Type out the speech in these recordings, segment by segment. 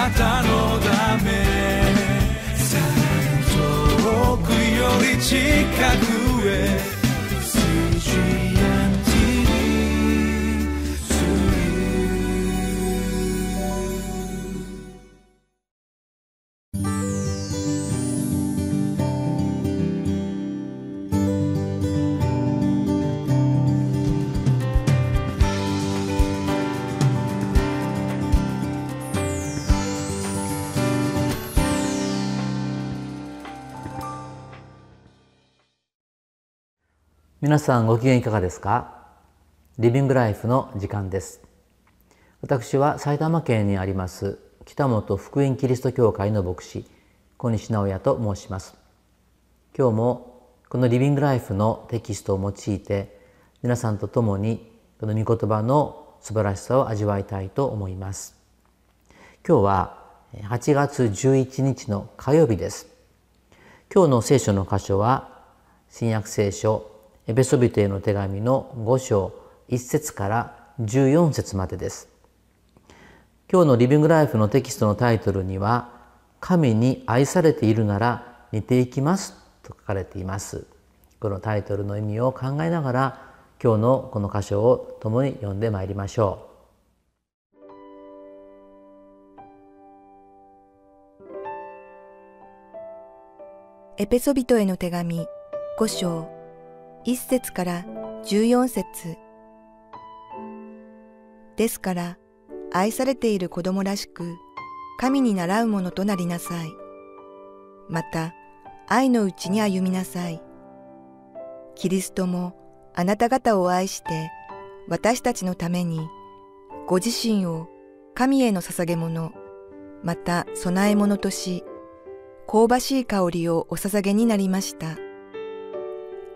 なたのため。さらに遠くより近くへ。皆さんご機嫌いかがですか？リビングライフの時間です。私は埼玉県にあります北本福音キリスト教会の牧師小西直也と申します。今日もこのリビングライフのテキストを用いて皆さんと共にこの御言葉の素晴らしさを味わいたいと思います。今日は8月11日の火曜日です。今日の聖書の箇所は新約聖書エペソビテへの手紙の5章1節から14節までです。今日のリビングライフのテキストのタイトルには「神に愛されているなら似ていきます」と書かれています。このタイトルの意味を考えながら今日のこの箇所を共に読んでまいりましょう。エペソビトへの手紙5章1節から14節ですから、愛されている子供らしく、神に習うものとなりなさい。また、愛のうちに歩みなさい。キリストもあなた方を愛して、私たちのために、ご自身を神への捧げ物、また供え物とし、香ばしい香りをお捧げになりました。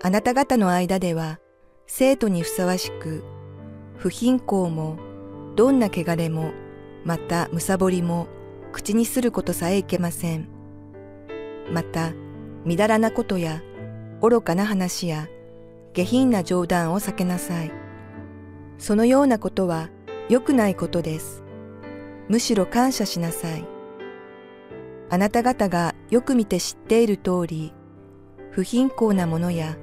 あなた方の間では、生徒にふさわしく、不貧困も、どんな汚れも、またむさぼりも、口にすることさえいけません。また、みだらなことや、愚かな話や、下品な冗談を避けなさい。そのようなことは良くないことです。むしろ感謝しなさい。あなた方がよく見て知っている通り、不貧困なものや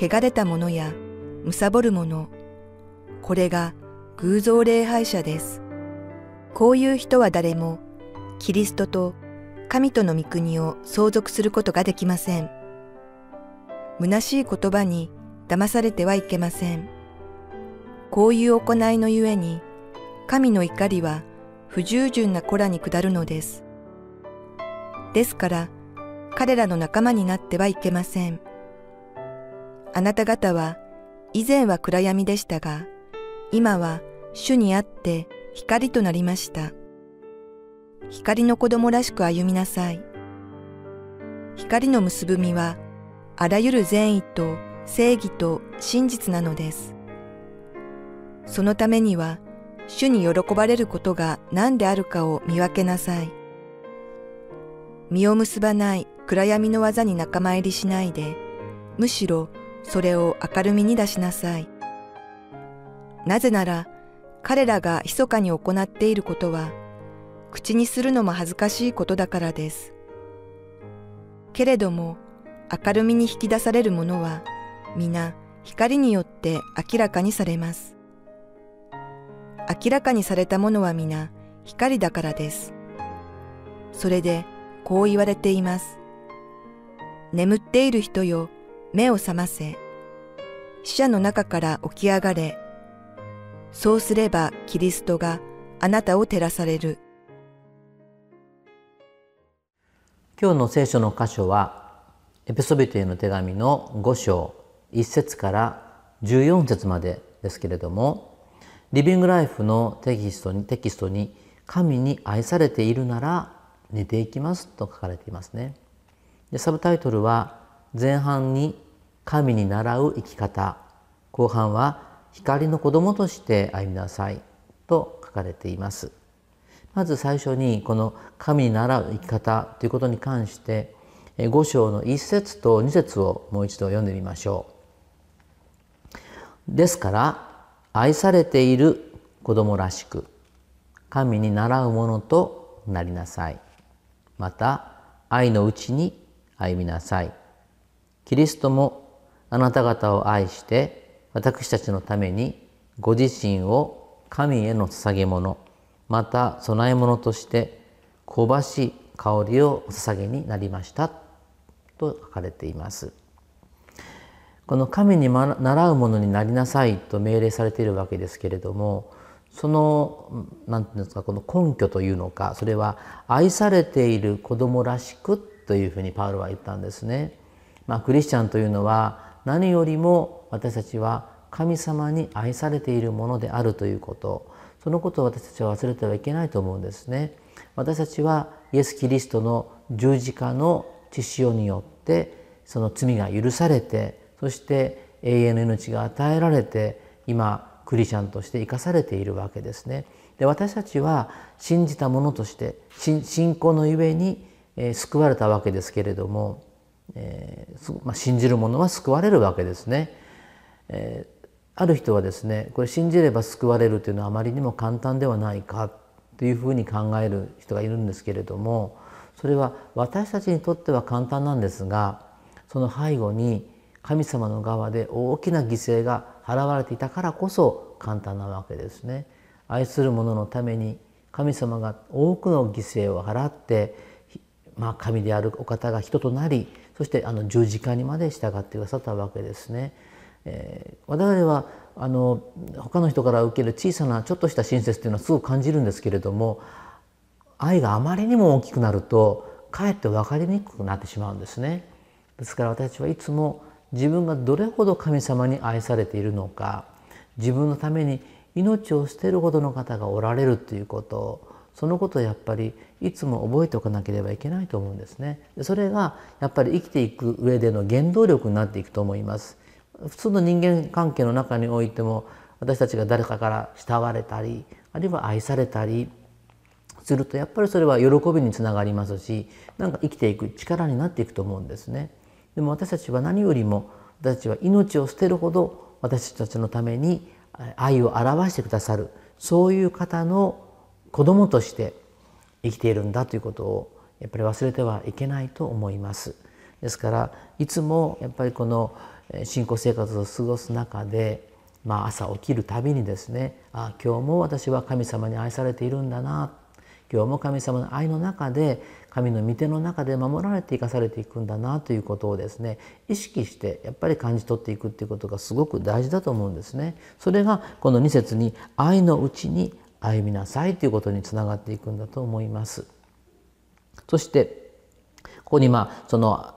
汚れたものや、むさぼるもの、これが偶像礼拝者です。こういう人は誰も、キリストと神との御国を相続することができません。虚しい言葉に騙されてはいけません。こういう行いのゆえに、神の怒りは不従順な子らに下るのです。ですから、彼らの仲間になってはいけません。あなた方は以前は暗闇でしたが、今は主にあって光となりました。光の子供らしく歩みなさい。光の結ぶ実は、あらゆる善意と正義と真実なのです。そのためには、主に喜ばれることが何であるかを見分けなさい。実を結ばない暗闇の技に仲間入りしないで、むしろそれを明るみに出しなさい。なぜなら、彼らが密かに行っていることは、口にするのも恥ずかしいことだからです。けれども、明るみに引き出されるものは、皆光によって明らかにされます。明らかにされたものは皆光だからです。それで、こう言われています。眠っている人よ、目を覚ませ。死者の中から起き上がれ。そうすればキリストがあなたを照らされる。今日の聖書の箇所は、エペソビテへの手紙の5章1節から14節までですけれども、リビングライフのテキストにテキストに神に愛されているなら似ていきますと書かれていますね。でサブタイトルは前半に神に倣う生き方。後半は光の子供として歩みなさい。と書かれています。まず最初にこの神に倣う生き方ということに関して5章の1節と2節をもう一度読んでみましょう。ですから愛されている子供らしく神に倣うものとなりなさい。また愛のうちに歩みなさい。キリストもあなた方を愛して私たちのためにご自身を神への捧げ物また供え物として香ばしい香りをお捧げになりましたと書かれています。この神に習うものになりなさいと命令されているわけですけれどもその何て言うんですかこの根拠というのかそれは愛されている子供らしくというふうにパウロは言ったんですね。まあ、クリスチャンというのは何よりも私たちは神様に愛されているものであるということそのことを私たちは忘れてはいけないと思うんですね。私たちはイエス・キリストの十字架の血潮によってその罪が許されてそして永遠の命が与えられて今クリスチャンとして生かされているわけですね。で私たちは信じたものとして信仰のゆえに、えー、救われたわけですけれども、えーまあ、信じる者は救われるわけですね。えー、ある人はですねこれ信じれば救われるというのはあまりにも簡単ではないかというふうに考える人がいるんですけれどもそれは私たちにとっては簡単なんですがその背後に神様の側で大きな犠牲が払われていたからこそ簡単なわけですね。愛する者のために神様が多くの犠牲を払って、まあ、神であるお方が人となりそしてあの十字架にまで従ってくださったわけですね。えー、我々はあの他の人から受ける小さなちょっとした親切っていうのはすごく感じるんですけれども愛があまりにも大きくなるとかえって分かりにくくなってしまうんですね。ですから私たちはいつも自分がどれほど神様に愛されているのか自分のために命を捨てるほどの方がおられるということそのことをやっぱりいつも覚えておかなければいけないと思うんですね。それがやっぱり生きていく上での原動力になっていくと思います。普通の人間関係の中においても私たちが誰かから慕われたりあるいは愛されたりするとやっぱりそれは喜びにつながりますしなんか生きていく力になっていくと思うんですね。でも私たちは何よりも私たちは命を捨てるほど私たちのために愛を表してくださるそういう方の子供として生きているんだということをやっぱり忘れてはいけないと思います。ですからいつもやっぱりこの信仰生活を過ごす中で、まあ、朝起きるたびにですねあ今日も私は神様に愛されているんだな今日も神様の愛の中で神の御手の中で守られて生かされていくんだなということをですね意識してやっぱり感じ取っていくっていうことがすごく大事だと思うんですね。それがこの2節に「愛のうちに歩みなさい」ということにつながっていくんだと思います。そしてここにまあその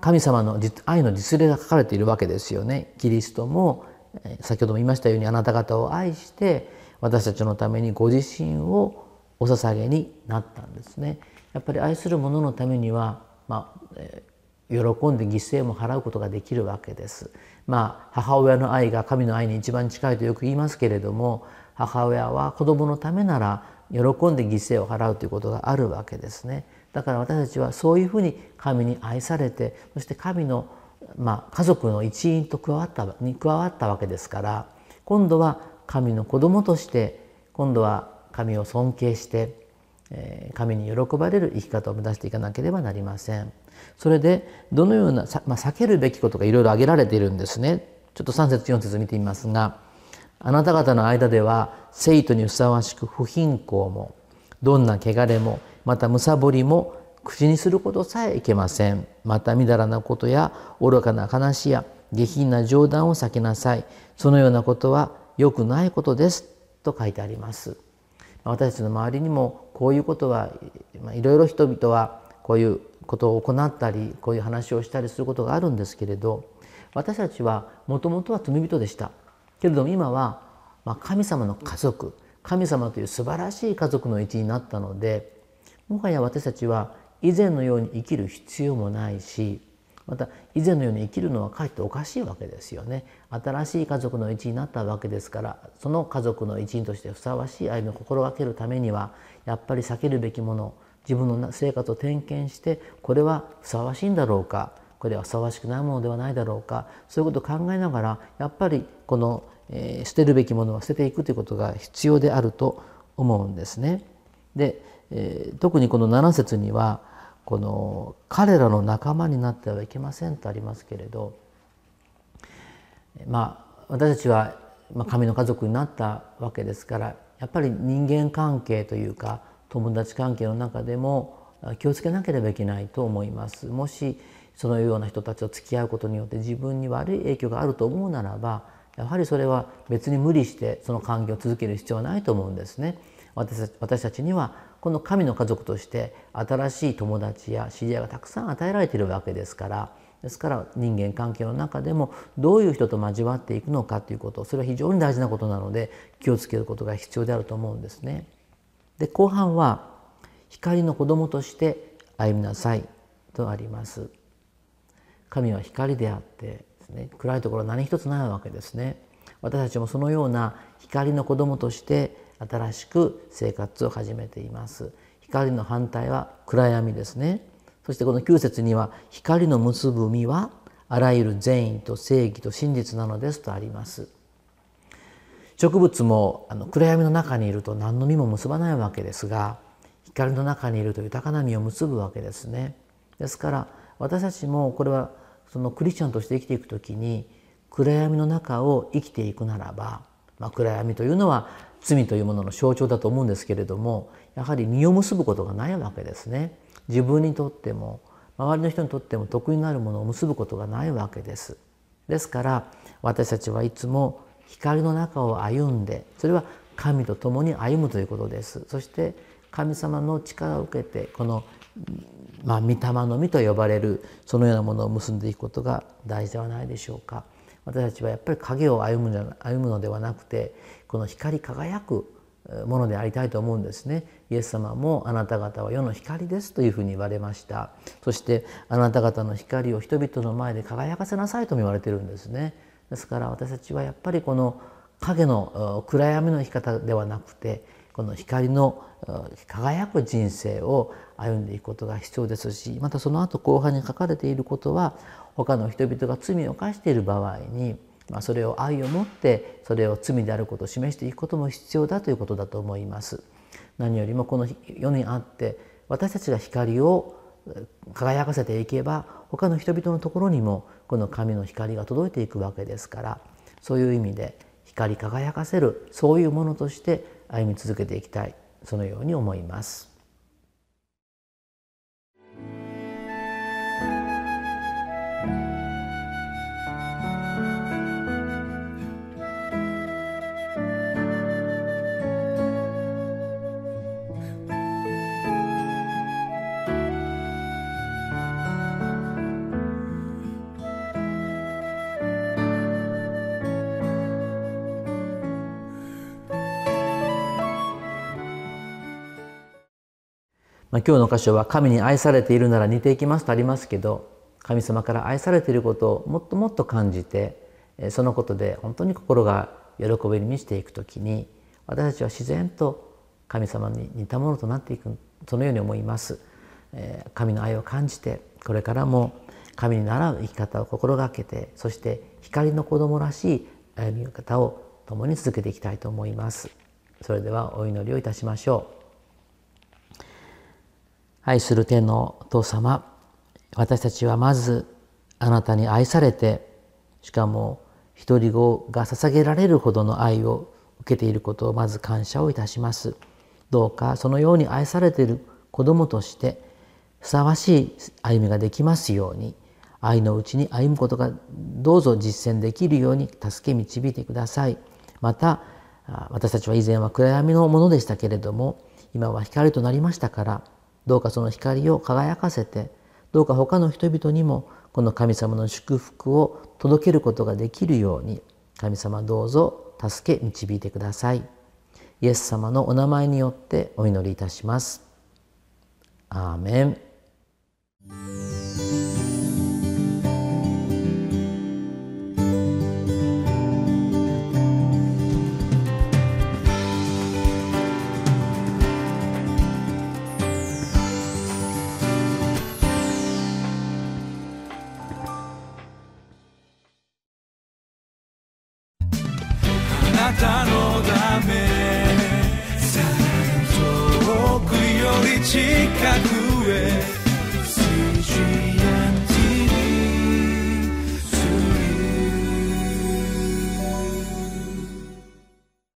神様の愛の実例が書かれているわけですよね。キリストも先ほども言いましたようにあなた方を愛して私たちのためにご自身をお捧げになったんですね。やっぱり愛する者のためには、まあえ喜んで犠牲も払うことができるわけです。まあ母親の愛が神の愛に一番近いとよく言いますけれども母親は子供のためなら喜んで犠牲を払うということがあるわけですね。だから私たちはそういうふうに神に愛されてそして神の、まあ、家族の一員と加わったに加わったわけですから今度は神の子供として今度は神を尊敬して神に喜ばれる生き方を目指していかなければなりません。それでどのような、まあ、避けるべきことがいろいろ挙げられているんですね。ちょっと3節4節見てみますがあなた方の間では生徒にふさわしく不貧困もどんな汚れもまたむさぼりも口にすることさえいけません。またみだらなことや愚かな話や下品な冗談を避けなさい。そのようなことは良くないことです。と書いてあります。私たちの周りにもこういうことはいろいろ人々はこういうことを行ったりこういう話をしたりすることがあるんですけれど私たちはもともとは罪人でした。けれども今は神様の家族神様という素晴らしい家族の一員になったのでもはや私たちは以前のように生きる必要もないしまた以前のように生きるのはかえっておかしいわけですよね。新しい家族の一員になったわけですからその家族の一員としてふさわしい歩みを心がけるためにはやっぱり避けるべきもの自分の生活を点検してこれはふさわしいんだろうかこれはふさわしくないものではないだろうかそういうことを考えながらやっぱりこの、えー、捨てるべきものは捨てていくということが必要であると思うんですね。で、えー、特にこの7節にはこの彼らの仲間になってはいけませんとありますけれどまあ私たちは神の家族になったわけですからやっぱり人間関係というか友達関係の中でも気をつけなければいけないと思います。もしそのような人たちと付き合うことによって自分に悪い影響があると思うならばやはりそれは別に無理してその関係を続ける必要はないと思うんですね。私たちにはこの神の家族として新しい友達や知り合いがたくさん与えられているわけですからですから人間関係の中でもどういう人と交わっていくのかということそれは非常に大事なことなので気をつけることが必要であると思うんですね。で後半は光の子供として歩みなさいとあります。神は光であってですね暗いところ何一つないわけですね。私たちもそのような光の子供として新しく生活を始めています。光の反対は暗闇ですね。そしてこの9節には光の結ぶ実はあらゆる善意と正義と真実なのですとあります。植物もあの暗闇の中にいると何の実も結ばないわけですが光の中にいると豊かな実を結ぶわけですね。ですから私たちもこれはそのクリスチャンとして生きていく時に暗闇の中を生きていくならば、まあ、暗闇というのは罪というものの象徴だと思うんですけれどもやはり実を結ぶことがないわけですね。自分にとっても周りの人にとっても得意になるものを結ぶことがないわけです。ですから私たちはいつも光の中を歩んでそれは神と共に歩むということです。そして神様の力を受けてこのまあ、御霊の実と呼ばれるそのようなものを結んでいくことが大事ではないでしょうか。私たちはやっぱり影を歩む歩むのではなくてこの光り輝くものでありたいと思うんですね。イエス様もあなた方は世の光ですというふうに言われました。そしてあなた方の光を人々の前で輝かせなさいとも言われてるんですね。ですから私たちはやっぱりこの影の暗闇の生き方ではなくてこの光の輝く人生を歩んでいくことが必要ですしまたその後後半に書かれていることは他の人々が罪を犯している場合にまあ、それを愛を持ってそれを罪であることを示していくことも必要だということだと思います。何よりもこの世にあって私たちが光を輝かせていけば他の人々のところにもこの神の光が届いていくわけですからそういう意味で光り輝かせるそういうものとして歩み続けていきたいそのように思います。まあ、今日の箇所は神に愛されているなら似ていきますとありますけど神様から愛されていることをもっともっと感じてそのことで本当に心が喜びに満ちていく時に私たちは自然と神様に似たものとなっていくそのように思います。神の愛を感じてこれからも神に倣う生き方を心がけてそして光の子供らしい歩み方を共に続けていきたいと思います。それではお祈りをいたしましょう。愛する天のお父様私たちはまずあなたに愛されてしかも独り子が捧げられるほどの愛を受けていることをまず感謝をいたします。どうかそのように愛されている子供としてふさわしい歩みができますように愛のうちに歩むことがどうぞ実践できるように助け導いてください。また私たちは以前は暗闇のものでしたけれども今は光となりましたからどうかその光を輝かせてどうか他の人々にもこの神様の祝福を届けることができるように神様どうぞ助け導いてください。イエス様のお名前によってお祈りいたします。アーメン。たのだめ」「遠くより近く。